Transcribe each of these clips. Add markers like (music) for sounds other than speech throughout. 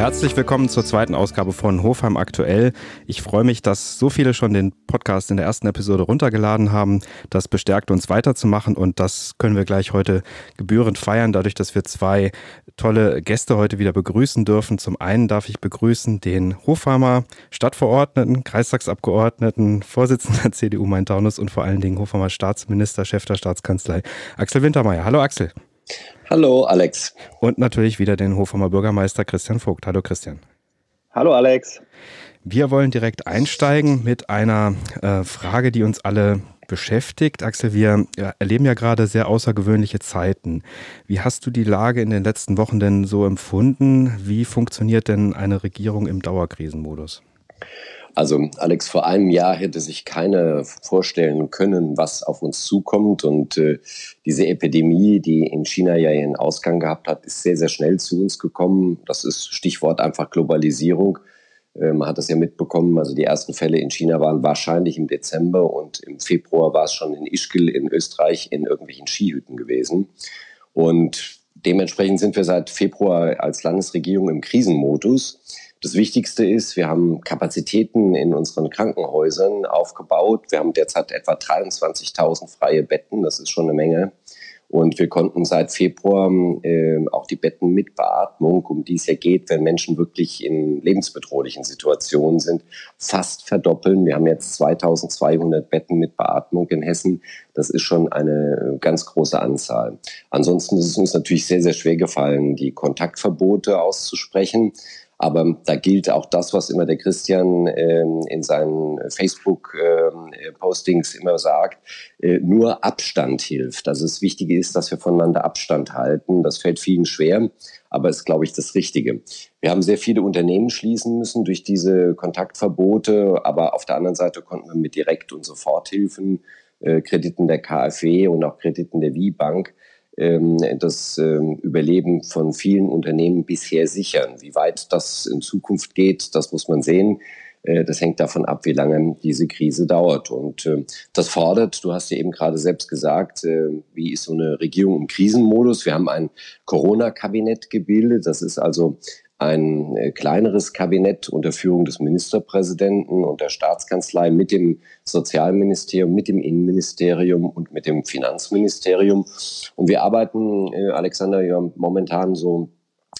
Herzlich willkommen zur zweiten Ausgabe von Hofheim aktuell. Ich freue mich, dass so viele schon den Podcast in der ersten Episode runtergeladen haben. Das bestärkt uns weiterzumachen und das können wir gleich heute gebührend feiern, dadurch, dass wir zwei tolle Gäste heute wieder begrüßen dürfen. Zum einen darf ich begrüßen den Hofheimer Stadtverordneten, Kreistagsabgeordneten, Vorsitzender (laughs) CDU Main-Taunus und vor allen Dingen Hofheimer Staatsminister, Chef der Staatskanzlei, Axel Wintermeyer. Hallo Axel. Hallo Alex. Und natürlich wieder den Hofheimer Bürgermeister Christian Vogt. Hallo Christian. Hallo Alex. Wir wollen direkt einsteigen mit einer äh, Frage, die uns alle beschäftigt. Axel, wir erleben ja gerade sehr außergewöhnliche Zeiten. Wie hast du die Lage in den letzten Wochen denn so empfunden? Wie funktioniert denn eine Regierung im Dauerkrisenmodus? Also Alex, vor einem Jahr hätte sich keiner vorstellen können, was auf uns zukommt. Und äh, diese Epidemie, die in China ja ihren Ausgang gehabt hat, ist sehr, sehr schnell zu uns gekommen. Das ist Stichwort einfach Globalisierung. Äh, man hat das ja mitbekommen. Also die ersten Fälle in China waren wahrscheinlich im Dezember und im Februar war es schon in Ischgl in Österreich in irgendwelchen Skihütten gewesen. Und dementsprechend sind wir seit Februar als Landesregierung im Krisenmodus. Das Wichtigste ist, wir haben Kapazitäten in unseren Krankenhäusern aufgebaut. Wir haben derzeit etwa 23.000 freie Betten. Das ist schon eine Menge. Und wir konnten seit Februar äh, auch die Betten mit Beatmung, um die es ja geht, wenn Menschen wirklich in lebensbedrohlichen Situationen sind, fast verdoppeln. Wir haben jetzt 2200 Betten mit Beatmung in Hessen. Das ist schon eine ganz große Anzahl. Ansonsten ist es uns natürlich sehr, sehr schwer gefallen, die Kontaktverbote auszusprechen. Aber da gilt auch das, was immer der Christian ähm, in seinen Facebook-Postings ähm, immer sagt, äh, nur Abstand hilft. Also das Wichtige ist, dass wir voneinander Abstand halten. Das fällt vielen schwer, aber ist, glaube ich, das Richtige. Wir haben sehr viele Unternehmen schließen müssen durch diese Kontaktverbote, aber auf der anderen Seite konnten wir mit Direkt- und Soforthilfen, äh, Krediten der KfW und auch Krediten der WieBank ähm, das ähm, Überleben von vielen Unternehmen bisher sichern. Wie weit das in Zukunft geht, das muss man sehen. Äh, das hängt davon ab, wie lange diese Krise dauert. Und äh, das fordert, du hast ja eben gerade selbst gesagt, äh, wie ist so eine Regierung im Krisenmodus? Wir haben ein Corona-Kabinett gebildet. Das ist also ein äh, kleineres Kabinett unter Führung des Ministerpräsidenten und der Staatskanzlei mit dem Sozialministerium, mit dem Innenministerium und mit dem Finanzministerium. Und wir arbeiten, äh, Alexander, ja momentan so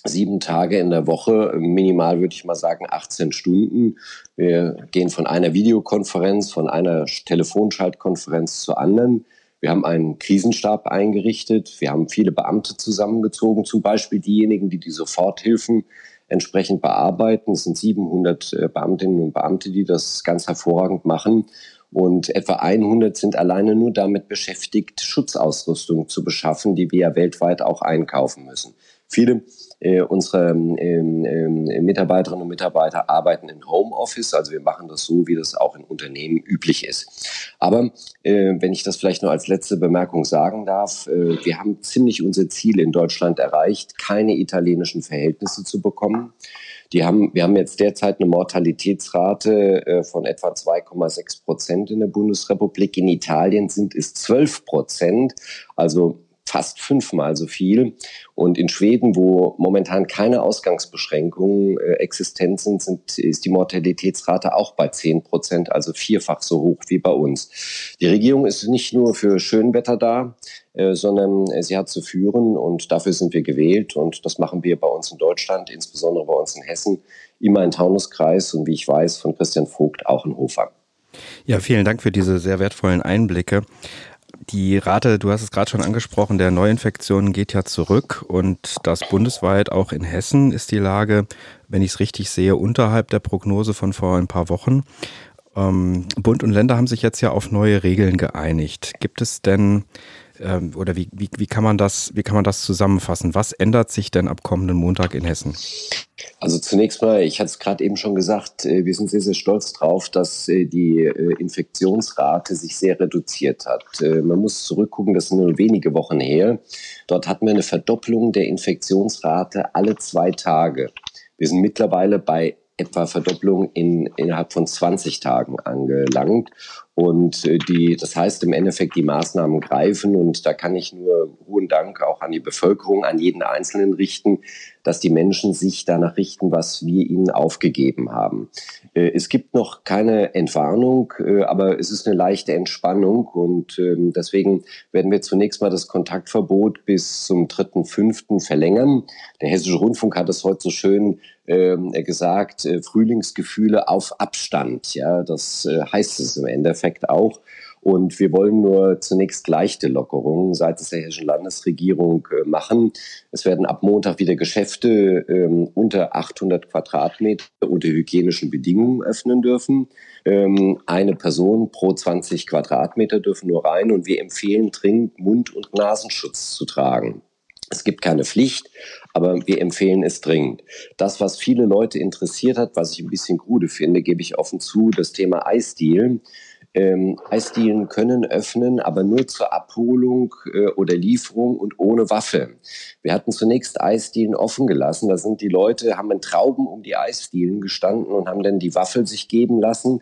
sieben Tage in der Woche, minimal würde ich mal sagen 18 Stunden. Wir gehen von einer Videokonferenz, von einer Telefonschaltkonferenz zur anderen. Wir haben einen Krisenstab eingerichtet. Wir haben viele Beamte zusammengezogen, zum Beispiel diejenigen, die die Soforthilfen entsprechend bearbeiten. Es sind 700 äh, Beamtinnen und Beamte, die das ganz hervorragend machen. Und etwa 100 sind alleine nur damit beschäftigt, Schutzausrüstung zu beschaffen, die wir ja weltweit auch einkaufen müssen. Viele äh, unsere ähm, ähm, Mitarbeiterinnen und Mitarbeiter arbeiten in Homeoffice, also wir machen das so, wie das auch in Unternehmen üblich ist. Aber äh, wenn ich das vielleicht nur als letzte Bemerkung sagen darf, äh, wir haben ziemlich unser Ziel in Deutschland erreicht, keine italienischen Verhältnisse zu bekommen. Die haben, wir haben jetzt derzeit eine Mortalitätsrate äh, von etwa 2,6 Prozent in der Bundesrepublik. In Italien sind es 12 Prozent. Also fast fünfmal so viel. Und in Schweden, wo momentan keine Ausgangsbeschränkungen äh, existent sind, sind, ist die Mortalitätsrate auch bei 10 Prozent, also vierfach so hoch wie bei uns. Die Regierung ist nicht nur für Schönwetter da, äh, sondern äh, sie hat zu führen und dafür sind wir gewählt. Und das machen wir bei uns in Deutschland, insbesondere bei uns in Hessen, immer in Taunuskreis und wie ich weiß von Christian Vogt auch in Hofer. Ja, vielen Dank für diese sehr wertvollen Einblicke. Die Rate, du hast es gerade schon angesprochen, der Neuinfektionen geht ja zurück und das bundesweit, auch in Hessen, ist die Lage, wenn ich es richtig sehe, unterhalb der Prognose von vor ein paar Wochen. Ähm, Bund und Länder haben sich jetzt ja auf neue Regeln geeinigt. Gibt es denn ähm, oder wie, wie, wie, kann man das, wie kann man das zusammenfassen? Was ändert sich denn ab kommenden Montag in Hessen? Also zunächst mal, ich hatte es gerade eben schon gesagt, äh, wir sind sehr, sehr stolz drauf, dass äh, die äh, Infektionsrate sich sehr reduziert hat. Man muss zurückgucken, das sind nur wenige Wochen her. Dort hatten wir eine Verdopplung der Infektionsrate alle zwei Tage. Wir sind mittlerweile bei etwa Verdopplung in, innerhalb von 20 Tagen angelangt. Und äh, die, das heißt im Endeffekt, die Maßnahmen greifen und da kann ich nur hohen Dank auch an die Bevölkerung, an jeden Einzelnen richten, dass die Menschen sich danach richten, was wir ihnen aufgegeben haben. Äh, es gibt noch keine Entwarnung, äh, aber es ist eine leichte Entspannung und ähm, deswegen werden wir zunächst mal das Kontaktverbot bis zum 3.5. verlängern. Der Hessische Rundfunk hat es heute so schön ähm, gesagt, Frühlingsgefühle auf Abstand. Ja, das heißt es im Endeffekt auch. Und wir wollen nur zunächst leichte Lockerungen seitens der hessischen Landesregierung äh, machen. Es werden ab Montag wieder Geschäfte ähm, unter 800 Quadratmeter unter hygienischen Bedingungen öffnen dürfen. Ähm, eine Person pro 20 Quadratmeter dürfen nur rein und wir empfehlen dringend Mund- und Nasenschutz zu tragen. Es gibt keine Pflicht, aber wir empfehlen es dringend. Das, was viele Leute interessiert hat, was ich ein bisschen krude finde, gebe ich offen zu, das Thema Eisdielen. Ähm, Eisdielen können öffnen, aber nur zur Abholung äh, oder Lieferung und ohne Waffe. Wir hatten zunächst Eisdielen offen gelassen. Da sind die Leute, haben in Trauben um die Eisdielen gestanden und haben dann die Waffel sich geben lassen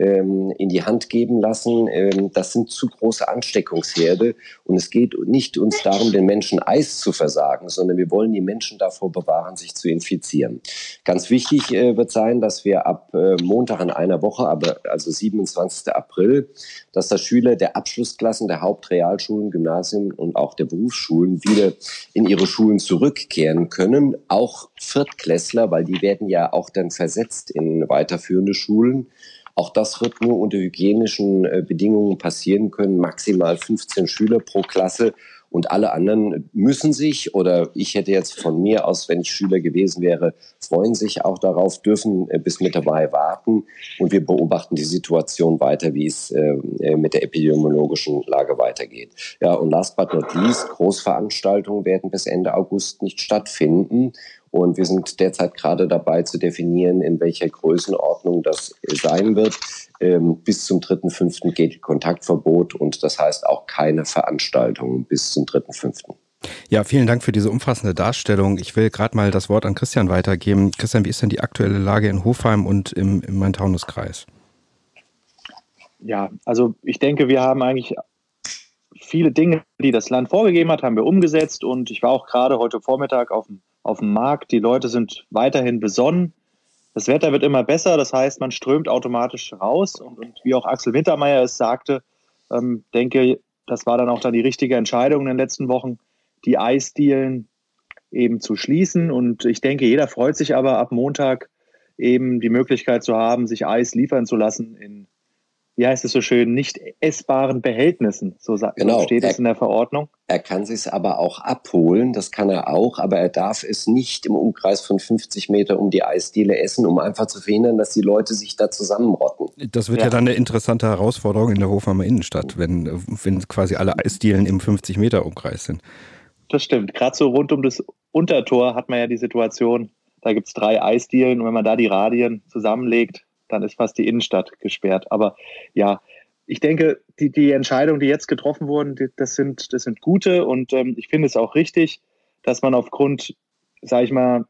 in die Hand geben lassen. Ähm, das sind zu große Ansteckungsherde. Und es geht nicht uns darum, den Menschen Eis zu versagen, sondern wir wollen die Menschen davor bewahren, sich zu infizieren. Ganz wichtig äh, wird sein, dass wir ab äh, Montag in einer Woche, aber also 27. April, dass das Schüler der Abschlussklassen der Hauptrealschulen, Gymnasien und auch der Berufsschulen wieder in ihre Schulen zurückkehren können. Auch Viertklässler, weil die werden ja auch dann versetzt in weiterführende Schulen. Auch das wird nur unter hygienischen äh, Bedingungen passieren können. Maximal 15 Schüler pro Klasse. Und alle anderen müssen sich, oder ich hätte jetzt von mir aus, wenn ich Schüler gewesen wäre, freuen sich auch darauf, dürfen äh, bis mit dabei warten. Und wir beobachten die Situation weiter, wie es äh, mit der epidemiologischen Lage weitergeht. Ja, und last but not least, Großveranstaltungen werden bis Ende August nicht stattfinden. Und wir sind derzeit gerade dabei zu definieren, in welcher Größenordnung das sein wird. Ähm, bis zum 3.5. geht Kontaktverbot und das heißt auch keine Veranstaltungen bis zum 3.5. Ja, vielen Dank für diese umfassende Darstellung. Ich will gerade mal das Wort an Christian weitergeben. Christian, wie ist denn die aktuelle Lage in Hofheim und im, im Main-Taunus-Kreis? Ja, also ich denke, wir haben eigentlich viele Dinge, die das Land vorgegeben hat, haben wir umgesetzt und ich war auch gerade heute Vormittag auf dem auf dem Markt. Die Leute sind weiterhin besonnen. Das Wetter wird immer besser, das heißt, man strömt automatisch raus. Und, und wie auch Axel Wintermeyer es sagte, ähm, denke, das war dann auch dann die richtige Entscheidung in den letzten Wochen, die Eisdielen eben zu schließen. Und ich denke, jeder freut sich aber ab Montag eben die Möglichkeit zu haben, sich Eis liefern zu lassen in wie heißt es so schön, nicht essbaren Behältnissen. So, genau. so steht es in der Verordnung. Er kann sich aber auch abholen, das kann er auch, aber er darf es nicht im Umkreis von 50 Meter um die Eisdiele essen, um einfach zu verhindern, dass die Leute sich da zusammenrotten. Das wird ja, ja dann eine interessante Herausforderung in der Hofheimer Innenstadt, wenn, wenn quasi alle Eisdielen im 50 Meter Umkreis sind. Das stimmt. Gerade so rund um das Untertor hat man ja die Situation, da gibt es drei Eisdielen und wenn man da die Radien zusammenlegt, dann ist fast die Innenstadt gesperrt. Aber ja, ich denke, die, die Entscheidungen, die jetzt getroffen wurden, die, das, sind, das sind gute und ähm, ich finde es auch richtig, dass man aufgrund, sage ich mal,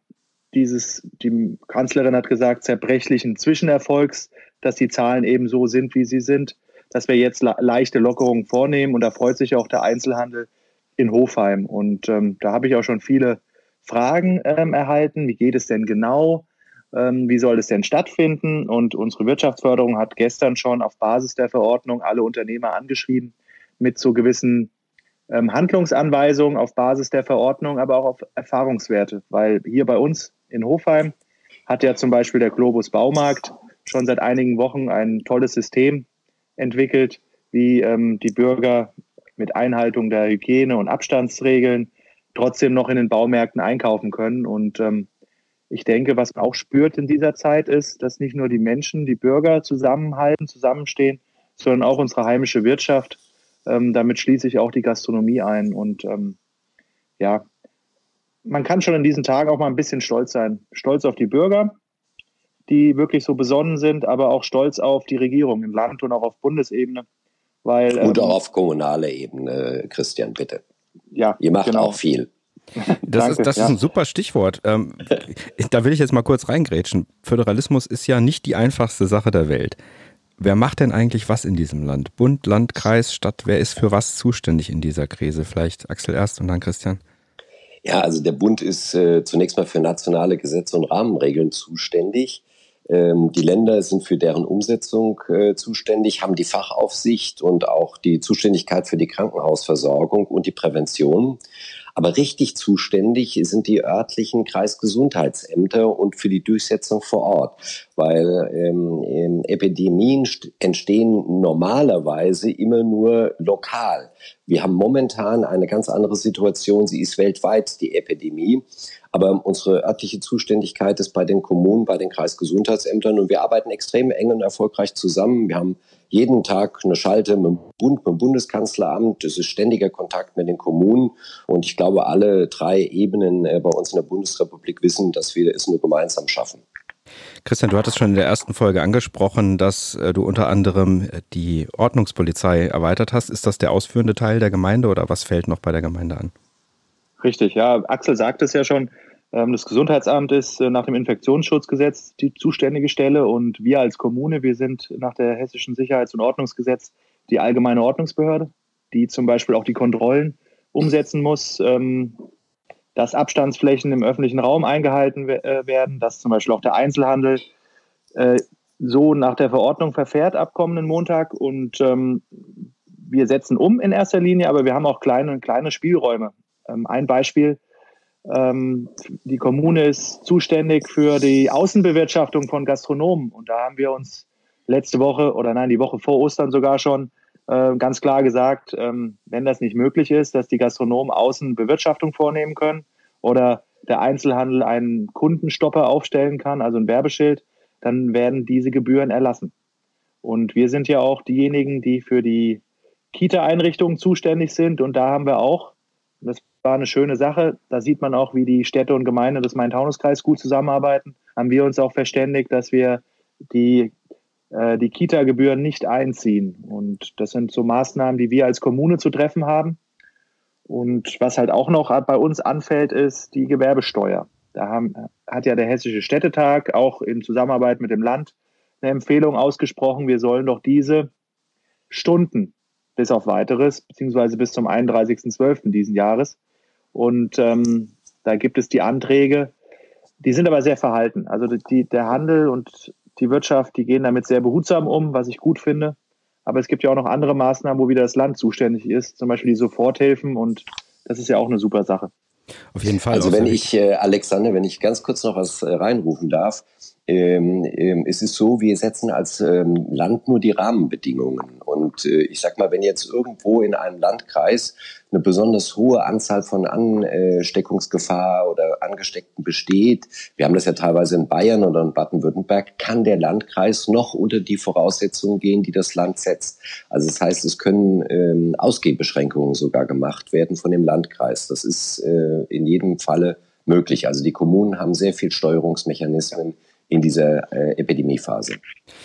dieses, die Kanzlerin hat gesagt, zerbrechlichen Zwischenerfolgs, dass die Zahlen eben so sind, wie sie sind, dass wir jetzt leichte Lockerungen vornehmen und da freut sich auch der Einzelhandel in Hofheim. Und ähm, da habe ich auch schon viele Fragen ähm, erhalten. Wie geht es denn genau? Ähm, wie soll es denn stattfinden? Und unsere Wirtschaftsförderung hat gestern schon auf Basis der Verordnung alle Unternehmer angeschrieben mit so gewissen ähm, Handlungsanweisungen auf Basis der Verordnung, aber auch auf Erfahrungswerte. Weil hier bei uns in Hofheim hat ja zum Beispiel der Globus Baumarkt schon seit einigen Wochen ein tolles System entwickelt, wie ähm, die Bürger mit Einhaltung der Hygiene- und Abstandsregeln trotzdem noch in den Baumärkten einkaufen können. Und ähm, ich denke, was man auch spürt in dieser Zeit ist, dass nicht nur die Menschen, die Bürger zusammenhalten, zusammenstehen, sondern auch unsere heimische Wirtschaft. Ähm, damit schließe ich auch die Gastronomie ein. Und ähm, ja, man kann schon in diesen Tagen auch mal ein bisschen stolz sein. Stolz auf die Bürger, die wirklich so besonnen sind, aber auch stolz auf die Regierung im Land und auch auf Bundesebene. Weil, und ähm, auch auf kommunaler Ebene, Christian, bitte. Ja, Ihr macht genau. auch viel. Das, Danke, ist, das ja. ist ein super Stichwort. Ähm, da will ich jetzt mal kurz reingrätschen. Föderalismus ist ja nicht die einfachste Sache der Welt. Wer macht denn eigentlich was in diesem Land? Bund, Land, Kreis, Stadt, wer ist für was zuständig in dieser Krise? Vielleicht Axel erst und dann Christian. Ja, also der Bund ist äh, zunächst mal für nationale Gesetze und Rahmenregeln zuständig. Ähm, die Länder sind für deren Umsetzung äh, zuständig, haben die Fachaufsicht und auch die Zuständigkeit für die Krankenhausversorgung und die Prävention. Aber richtig zuständig sind die örtlichen Kreisgesundheitsämter und für die Durchsetzung vor Ort, weil ähm, Epidemien entstehen normalerweise immer nur lokal. Wir haben momentan eine ganz andere Situation. Sie ist weltweit die Epidemie. Aber unsere örtliche Zuständigkeit ist bei den Kommunen, bei den Kreisgesundheitsämtern und wir arbeiten extrem eng und erfolgreich zusammen. Wir haben jeden Tag eine Schalte mit dem Bund, mit dem Bundeskanzleramt. Es ist ständiger Kontakt mit den Kommunen. Und ich glaube, alle drei Ebenen äh, bei uns in der Bundesrepublik wissen, dass wir es nur gemeinsam schaffen. Christian, du hattest schon in der ersten Folge angesprochen, dass äh, du unter anderem äh, die Ordnungspolizei erweitert hast. Ist das der ausführende Teil der Gemeinde oder was fällt noch bei der Gemeinde an? Richtig, ja. Axel sagt es ja schon. Ähm, das Gesundheitsamt ist äh, nach dem Infektionsschutzgesetz die zuständige Stelle und wir als Kommune, wir sind nach der Hessischen Sicherheits- und Ordnungsgesetz die allgemeine Ordnungsbehörde, die zum Beispiel auch die Kontrollen umsetzen muss, ähm, dass Abstandsflächen im öffentlichen Raum eingehalten äh, werden, dass zum Beispiel auch der Einzelhandel äh, so nach der Verordnung verfährt ab kommenden Montag und ähm, wir setzen um in erster Linie, aber wir haben auch kleine, kleine Spielräume. ein Beispiel, ähm, die Kommune ist zuständig für die Außenbewirtschaftung von Gastronomen. Und da haben wir uns letzte Woche oder nein, die Woche vor Ostern sogar schon äh, ganz klar gesagt, ähm, wenn das nicht möglich ist, dass die Gastronomen Außenbewirtschaftung vornehmen können oder der Einzelhandel einen Kundenstopper aufstellen kann, also ein Werbeschild, dann werden diese Gebühren erlassen. Und wir sind ja auch diejenigen, die für die Kita-Einrichtungen zuständig sind. Und da haben wir auch, das war eine schöne Sache. Da sieht man auch, wie die Städte und Gemeinden des Main-Taunus-Kreis gut zusammenarbeiten. Haben wir uns auch verständigt, dass wir die, die Kita-Gebühren nicht einziehen. Und das sind so Maßnahmen, die wir als Kommune zu treffen haben. Und was halt auch noch bei uns anfällt, ist die Gewerbesteuer. Da haben, hat ja der Hessische Städtetag auch in Zusammenarbeit mit dem Land eine Empfehlung ausgesprochen, wir sollen doch diese Stunden bis auf weiteres, beziehungsweise bis zum 31.12. diesen Jahres, und ähm, da gibt es die Anträge, die sind aber sehr verhalten. Also die, der Handel und die Wirtschaft, die gehen damit sehr behutsam um, was ich gut finde. Aber es gibt ja auch noch andere Maßnahmen, wo wieder das Land zuständig ist, zum Beispiel die Soforthilfen und das ist ja auch eine super Sache. Auf jeden Fall. Also wenn ich, äh, Alexander, wenn ich ganz kurz noch was äh, reinrufen darf, ähm, ähm, es ist so, wir setzen als ähm, Land nur die Rahmenbedingungen. Und äh, ich sag mal, wenn jetzt irgendwo in einem Landkreis eine besonders hohe Anzahl von Ansteckungsgefahr oder Angesteckten besteht, wir haben das ja teilweise in Bayern oder in Baden-Württemberg, kann der Landkreis noch unter die Voraussetzungen gehen, die das Land setzt. Also das heißt, es können ähm, Ausgehbeschränkungen sogar gemacht werden von dem Landkreis. Das ist äh, in jedem Falle möglich. Also die Kommunen haben sehr viel Steuerungsmechanismen in dieser äh, Epidemiephase.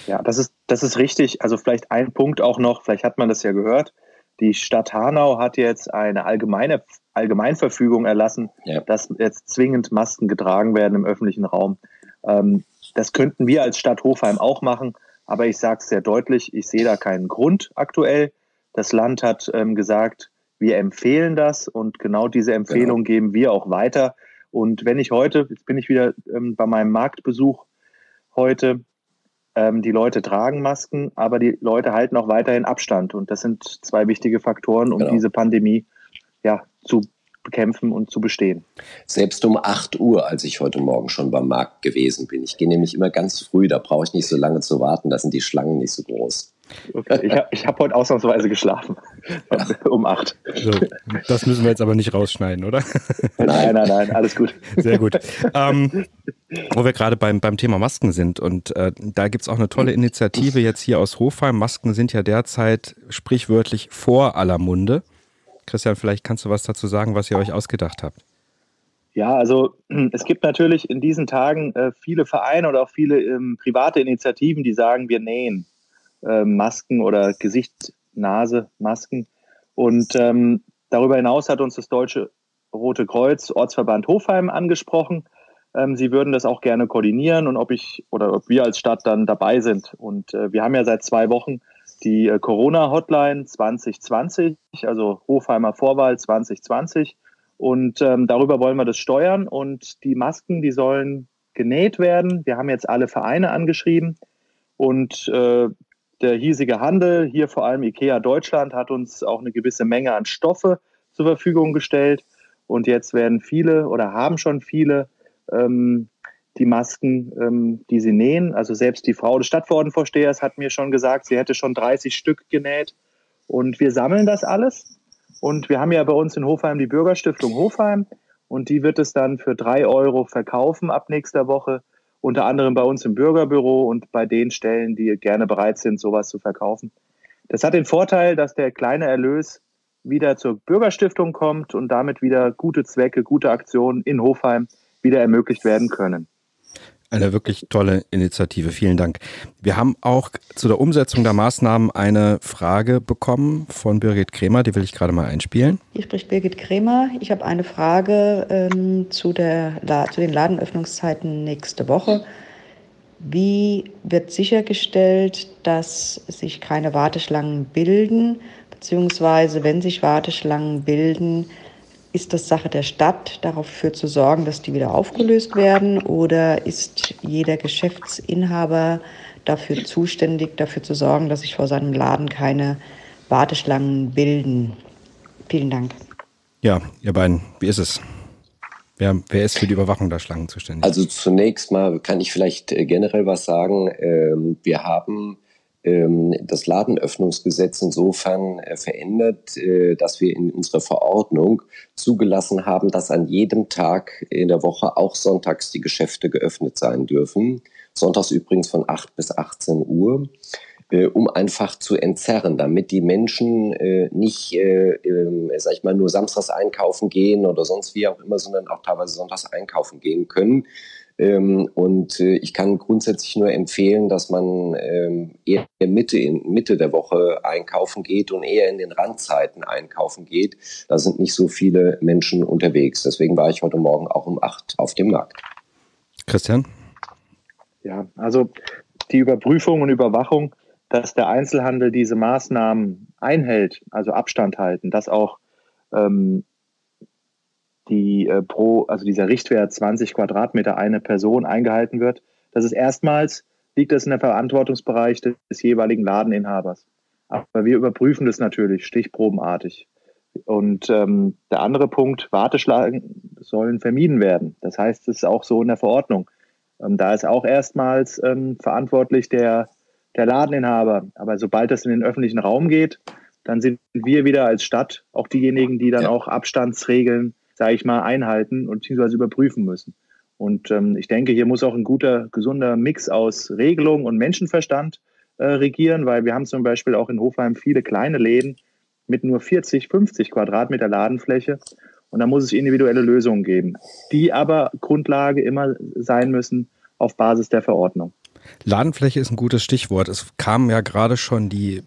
Ja, das ist, das ist richtig. Also vielleicht ein Punkt auch noch, vielleicht hat man das ja gehört. Die Stadt Hanau hat jetzt eine allgemeine Allgemeinverfügung erlassen, ja. dass jetzt zwingend Masken getragen werden im öffentlichen Raum. Ähm, das könnten wir als Stadt Hofheim auch machen, aber ich sage es sehr deutlich, ich sehe da keinen Grund aktuell. Das Land hat ähm, gesagt, wir empfehlen das und genau diese Empfehlung genau. geben wir auch weiter. Und wenn ich heute, jetzt bin ich wieder ähm, bei meinem Marktbesuch heute. Ähm, die Leute tragen Masken, aber die Leute halten auch weiterhin Abstand. Und das sind zwei wichtige Faktoren, um genau. diese Pandemie ja, zu bekämpfen und zu bestehen. Selbst um 8 Uhr, als ich heute Morgen schon beim Markt gewesen bin. Ich gehe nämlich immer ganz früh, da brauche ich nicht so lange zu warten, da sind die Schlangen nicht so groß. Okay. Ich habe hab heute ausnahmsweise geschlafen. Ja. Um acht. So, das müssen wir jetzt aber nicht rausschneiden, oder? Nein, nein, nein, alles gut. Sehr gut. Ähm, wo wir gerade beim, beim Thema Masken sind und äh, da gibt es auch eine tolle Initiative jetzt hier aus Hofheim. Masken sind ja derzeit sprichwörtlich vor aller Munde. Christian, vielleicht kannst du was dazu sagen, was ihr euch ausgedacht habt. Ja, also (clears throat) es gibt natürlich in diesen Tagen äh, viele Vereine oder auch viele ähm, private Initiativen, die sagen, wir nähen äh, Masken oder Gesicht, Nase, Masken. Und ähm, darüber hinaus hat uns das Deutsche Rote Kreuz, Ortsverband Hofheim angesprochen. ähm, sie würden das auch gerne koordinieren und ob ich oder ob wir als Stadt dann dabei sind. Und äh, wir haben ja seit zwei Wochen die äh, Corona-Hotline 2020, also Hofheimer Vorwahl 2020. Und ähm, darüber wollen wir das steuern. Und die Masken, die sollen genäht werden. Wir haben jetzt alle Vereine angeschrieben. Und äh, der hiesige Handel, hier vor allem IKEA Deutschland, hat uns auch eine gewisse Menge an Stoffe zur Verfügung gestellt. Und jetzt werden viele oder haben schon viele ähm, die Masken, ähm, die sie nähen. Also selbst die Frau des Stadtverordnetenvorstehers hat mir schon gesagt, sie hätte schon 30 Stück genäht. Und wir sammeln das alles. Und wir haben ja bei uns in Hofheim die Bürgerstiftung Hofheim. Und die wird es dann für drei Euro verkaufen ab nächster Woche. Unter anderem bei uns im Bürgerbüro und bei den Stellen, die gerne bereit sind, sowas zu verkaufen. Das hat den Vorteil, dass der kleine Erlös wieder zur Bürgerstiftung kommt und damit wieder gute Zwecke, gute Aktionen in Hofheim wieder ermöglicht werden können. Eine wirklich tolle Initiative. Vielen Dank. Wir haben auch zu der Umsetzung der Maßnahmen eine Frage bekommen von Birgit Kremer. Die will ich gerade mal einspielen. Hier spricht Birgit Kremer. Ich habe eine Frage ähm, zu, der, zu den Ladenöffnungszeiten nächste Woche. Wie wird sichergestellt, dass sich keine Warteschlangen bilden? Beziehungsweise, wenn sich Warteschlangen bilden, ist das Sache der Stadt, dafür zu sorgen, dass die wieder aufgelöst werden? Oder ist jeder Geschäftsinhaber dafür zuständig, dafür zu sorgen, dass sich vor seinem Laden keine Warteschlangen bilden? Vielen Dank. Ja, ihr beiden, wie ist es? Wer, wer ist für die Überwachung der Schlangen zuständig? Also zunächst mal kann ich vielleicht äh, generell was sagen. Ähm, wir haben das Ladenöffnungsgesetz insofern äh, verändert, äh, dass wir in unserer Verordnung zugelassen haben, dass an jedem Tag in der Woche auch sonntags die Geschäfte geöffnet sein dürfen. Sonntags übrigens von 8 bis 18 Uhr äh, um einfach zu entzerren, damit die Menschen nicht, äh, äh, sag ich mal, nur samstags einkaufen gehen oder sonst wie auch immer, sondern auch teilweise sonntags einkaufen gehen können. Ähm, und äh, ich kann grundsätzlich nur empfehlen, dass man ähm, eher Mitte, in Mitte der Woche einkaufen geht und eher in den Randzeiten einkaufen geht. Da sind nicht so viele Menschen unterwegs. Deswegen war ich heute Morgen auch um acht auf dem Markt. Christian? Ja, also die Überprüfung und Überwachung, dass der Einzelhandel diese Maßnahmen einhält, also Abstand halten, dass auch ähm, die äh, pro, also dieser Richtwert 20 Quadratmeter eine Person eingehalten wird. Das ist erstmals, liegt das in der Verantwortungsbereich des, des jeweiligen Ladeninhabers. Aber wir überprüfen das natürlich stichprobenartig. Und ähm, der andere Punkt, Warteschlangen sollen vermieden werden. Das heißt, es ist auch so in der Verordnung. Ähm, da ist auch erstmals ähm, verantwortlich der, der Ladeninhaber. Aber sobald das in den öffentlichen Raum geht, dann sind wir wieder als Stadt auch diejenigen, die dann ja. auch Abstandsregeln sage ich mal, einhalten und beziehungsweise überprüfen müssen. Und ähm, ich denke, hier muss auch ein guter, gesunder Mix aus Regelung und Menschenverstand äh, regieren, weil wir haben zum Beispiel auch in Hofheim viele kleine Läden mit nur 40, 50 Quadratmeter Ladenfläche. Und da muss es individuelle Lösungen geben, die aber Grundlage immer sein müssen auf Basis der Verordnung. Ladenfläche ist ein gutes Stichwort. Es kamen ja gerade schon die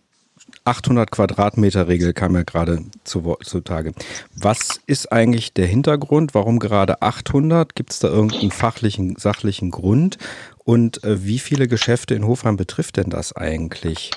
800 Quadratmeter Regel kam ja gerade zu, zutage. Was ist eigentlich der Hintergrund? Warum gerade 800? Gibt es da irgendeinen fachlichen, sachlichen Grund? Und äh, wie viele Geschäfte in Hofheim betrifft denn das eigentlich?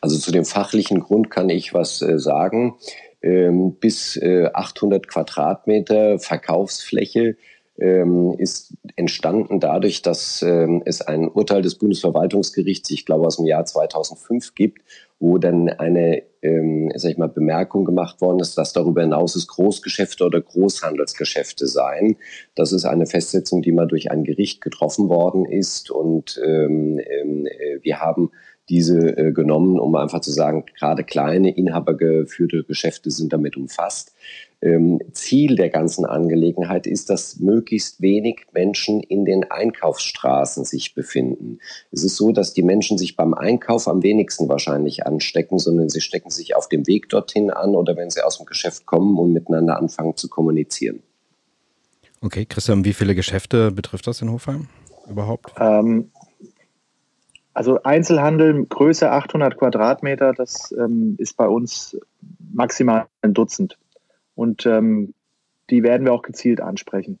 Also zu dem fachlichen Grund kann ich was äh, sagen. Ähm, bis äh, 800 Quadratmeter Verkaufsfläche ähm, ist entstanden dadurch, dass ähm, es ein Urteil des Bundesverwaltungsgerichts, ich glaube aus dem Jahr 2005 gibt, wo dann eine ähm, sag ich mal, Bemerkung gemacht worden ist, dass darüber hinaus es Großgeschäfte oder Großhandelsgeschäfte seien. Das ist eine Festsetzung, die mal durch ein Gericht getroffen worden ist. Und äh, wir haben diese äh, genommen, um einfach zu sagen, gerade kleine inhabergeführte Geschäfte sind damit umfasst. Ähm, Ziel der ganzen Angelegenheit ist, dass möglichst wenig Menschen in den Einkaufsstraßen sich befinden. Es ist so, dass die Menschen sich beim Einkauf am wenigsten wahrscheinlich anstecken, sondern sie stecken sich auf dem Weg dorthin an oder wenn sie aus dem Geschäft kommen und miteinander anfangen zu kommunizieren. Okay, Christian, wie viele Geschäfte betrifft das in Hofheim überhaupt? Ähm, also Einzelhandel größer 800 Quadratmeter, das ähm, ist bei uns maximal ein Dutzend. Und ähm, die werden wir auch gezielt ansprechen.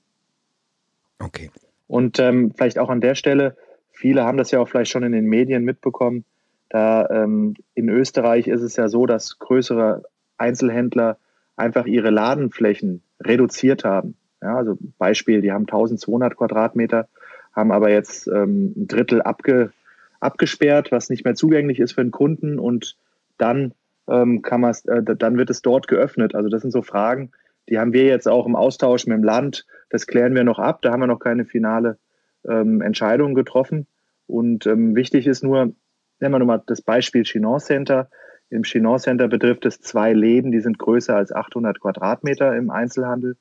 Okay. Und ähm, vielleicht auch an der Stelle, viele haben das ja auch vielleicht schon in den Medien mitbekommen. Da ähm, in Österreich ist es ja so, dass größere Einzelhändler einfach ihre Ladenflächen reduziert haben. Ja, also Beispiel, die haben 1200 Quadratmeter, haben aber jetzt ähm, ein Drittel abge, abgesperrt, was nicht mehr zugänglich ist für den Kunden und dann ähm, kann man äh, dann wird es dort geöffnet. Also das sind so Fragen, die haben wir jetzt auch im Austausch mit dem Land. Das klären wir noch ab. Da haben wir noch keine finale ähm, Entscheidung getroffen. Und ähm, wichtig ist nur, nehmen wir nur mal das Beispiel Chinon Center. Im Chinon Center betrifft es zwei Läden, die sind größer als 800 Quadratmeter im Einzelhandel.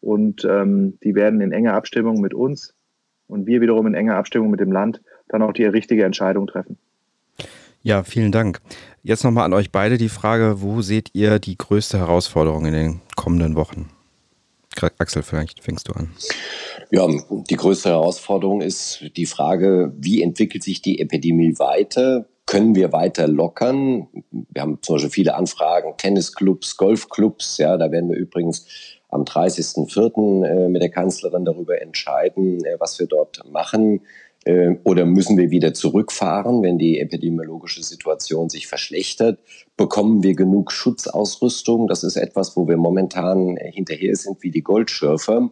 Und ähm, die werden in enger Abstimmung mit uns und wir wiederum in enger Abstimmung mit dem Land dann auch die richtige Entscheidung treffen. Ja, vielen Dank. Jetzt nochmal an euch beide die Frage, wo seht ihr die größte Herausforderung in den kommenden Wochen? Axel, vielleicht fängst du an. Ja, die größte Herausforderung ist die Frage, wie entwickelt sich die Epidemie weiter? Können wir weiter lockern? Wir haben zum Beispiel viele Anfragen, Tennisclubs, Golfclubs. Ja, da werden wir übrigens am 30.04. Äh, mit der Kanzlerin darüber entscheiden, äh, was wir dort machen. Äh, oder müssen wir wieder zurückfahren, wenn die epidemiologische Situation sich verschlechtert? Bekommen wir genug Schutzausrüstung? Das ist etwas, wo wir momentan hinterher sind wie die Goldschürfer.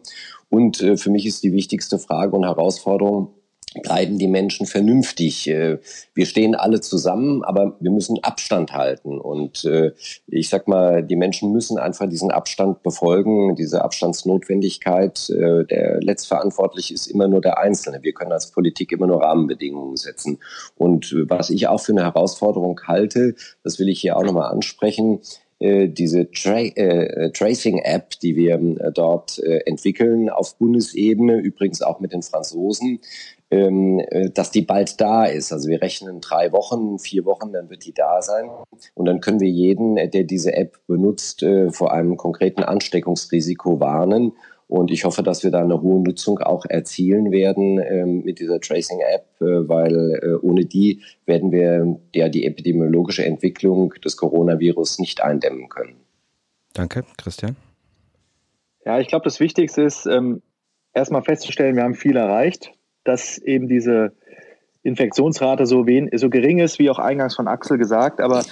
Und für mich ist die wichtigste Frage und Herausforderung, bleiben die Menschen vernünftig. Äh, wir stehen alle zusammen, aber wir müssen Abstand halten. Und äh, ich sag mal, die Menschen müssen einfach diesen Abstand befolgen, diese Abstandsnotwendigkeit. Äh, der letztverantwortlich ist immer nur der Einzelne. Wir können als Politik immer nur Rahmenbedingungen setzen. Und was ich auch für eine Herausforderung halte, das will ich hier auch nochmal ansprechen, diese Tra äh, Tracing-App, die wir dort entwickeln auf Bundesebene, übrigens auch mit den Franzosen, dass die bald da ist. Also wir rechnen drei Wochen, vier Wochen, dann wird die da sein. Und dann können wir jeden, äh, der diese App benutzt, äh, vor einem konkreten Ansteckungsrisiko warnen. Und ich hoffe, dass wir da eine hohe Nutzung auch erzielen werden ähm, mit dieser Tracing-App, äh, weil äh, ohne die werden wir ja die epidemiologische Entwicklung des Coronavirus nicht eindämmen können. Danke, Christian. Ja, ich glaube, das Wichtigste ist, ähm, erstmal festzustellen, wir haben viel erreicht dass eben diese Infektionsrate so, wen, so gering ist, wie auch eingangs von Axel gesagt. Aber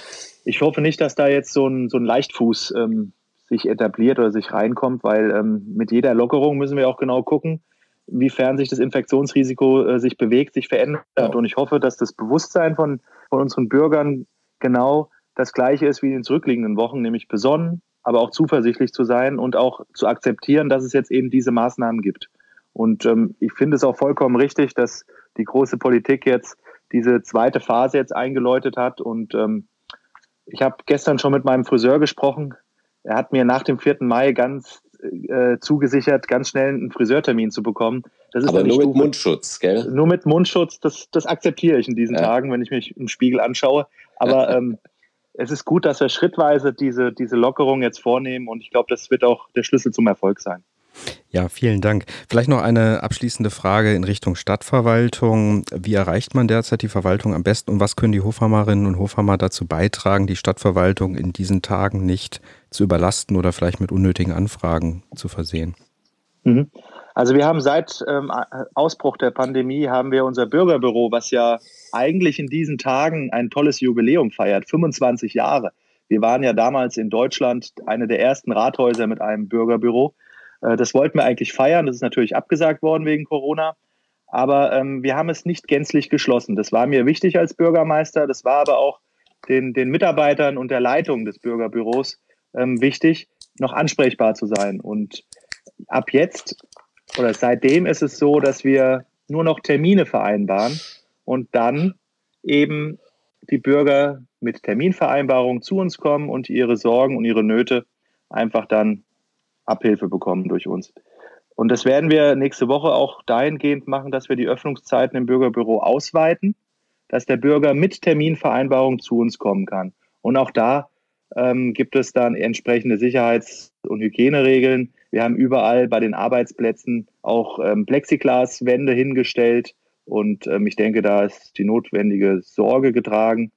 ich hoffe nicht, dass da jetzt so ein, so ein Leichtfuß ähm, sich etabliert oder sich reinkommt, weil ähm, mit jeder Lockerung müssen wir auch genau gucken, inwiefern sich das Infektionsrisiko äh, sich bewegt, sich verändert. Ja. Und ich hoffe, dass das Bewusstsein von, von unseren Bürgern genau das gleiche ist wie in den zurückliegenden Wochen, nämlich besonnen, aber auch zuversichtlich zu sein und auch zu akzeptieren, dass es jetzt eben diese Maßnahmen gibt. Und ähm, ich finde es auch vollkommen richtig, dass die große Politik jetzt diese zweite Phase jetzt eingeläutet hat. Und ähm, ich habe gestern schon mit meinem Friseur gesprochen. Er hat mir nach dem 4. Mai ganz äh, zugesichert, ganz schnell einen Friseurtermin zu bekommen. Aber nur mit Mundschutz, gell? Nur mit Mundschutz, das, das akzeptiere ich in diesen ja. Tagen, wenn ich mich im Spiegel anschaue. Aber (laughs) ähm, es ist gut, dass wir schrittweise diese, diese Lockerung jetzt vornehmen und ich glaube, das wird auch der Schlüssel zum Erfolg sein. Ja, vielen Dank. Vielleicht noch eine abschließende Frage in Richtung Stadtverwaltung. Wie erreicht man derzeit die Verwaltung am besten und was können die Hofhammerinnen und Hofhammer dazu beitragen, die Stadtverwaltung in diesen Tagen nicht zu überlasten oder vielleicht mit unnötigen Anfragen zu versehen? Mhm. Also wir haben seit ähm, Ausbruch der Pandemie haben wir unser Bürgerbüro, was ja eigentlich in diesen Tagen ein tolles Jubiläum feiert, 25 Jahre. Wir waren ja damals in Deutschland eine der ersten Rathäuser mit einem Bürgerbüro. Äh, das wollten wir eigentlich feiern. Das ist natürlich abgesagt worden wegen Corona. Aber ähm, wir haben es nicht gänzlich geschlossen. Das war mir wichtig als Bürgermeister. Das war aber auch den, den Mitarbeitern und der Leitung des Bürgerbüros ähm, wichtig, noch ansprechbar zu sein. Und ab jetzt oder seitdem ist es so, dass wir nur noch Termine vereinbaren und dann eben die Bürger mit Terminvereinbarung zu uns kommen und ihre Sorgen und ihre Nöte einfach dann Abhilfe bekommen durch uns. Und das werden wir nächste Woche auch dahingehend machen, dass wir die Öffnungszeiten im Bürgerbüro ausweiten, dass der Bürger mit Terminvereinbarung zu uns kommen kann. Und auch da ähm, gibt es dann entsprechende Sicherheits- und Hygieneregeln. Wir haben überall bei den Arbeitsplätzen auch ähm, Plexiglaswände hingestellt. Und ähm, ich denke, da ist die notwendige Sorge getragen,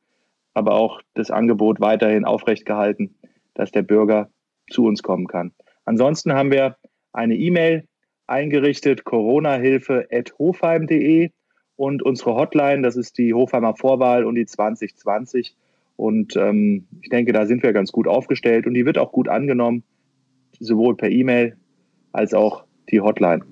aber auch das Angebot weiterhin aufrecht gehalten, dass der Bürger zu uns kommen kann. Ansonsten haben wir eine E-Mail eingerichtet, coronahilfe.hofheim.de und unsere Hotline, das ist die Hofheimer Vorwahl und die 2020. Und ähm, ich denke, da sind wir ganz gut aufgestellt und die wird auch gut angenommen, sowohl per E-Mail als auch die Hotline.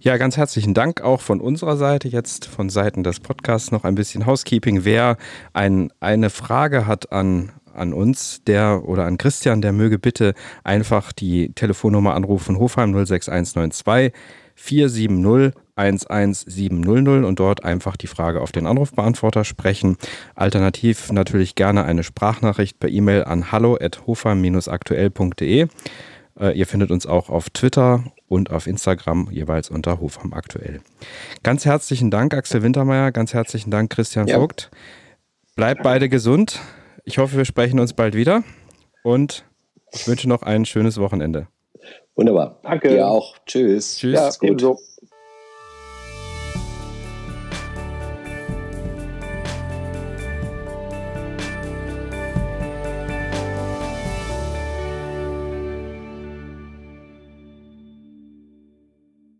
Ja, ganz herzlichen Dank auch von unserer Seite jetzt, von Seiten des Podcasts noch ein bisschen Housekeeping. Wer ein, eine Frage hat an, an uns, der oder an Christian, der möge bitte einfach die Telefonnummer anrufen, Hofheim 06192 470 11700 und dort einfach die Frage auf den Anrufbeantworter sprechen. Alternativ natürlich gerne eine Sprachnachricht per E-Mail an hallo@hofheim-aktuell.de. Äh, ihr findet uns auch auf Twitter und auf Instagram jeweils unter Hofheim aktuell. Ganz herzlichen Dank, Axel Wintermeyer. Ganz herzlichen Dank, Christian ja. Vogt. Bleibt beide gesund. Ich hoffe, wir sprechen uns bald wieder und ich wünsche noch ein schönes Wochenende. Wunderbar. Danke. Dir auch. Tschüss. Tschüss. Ja, ebenso.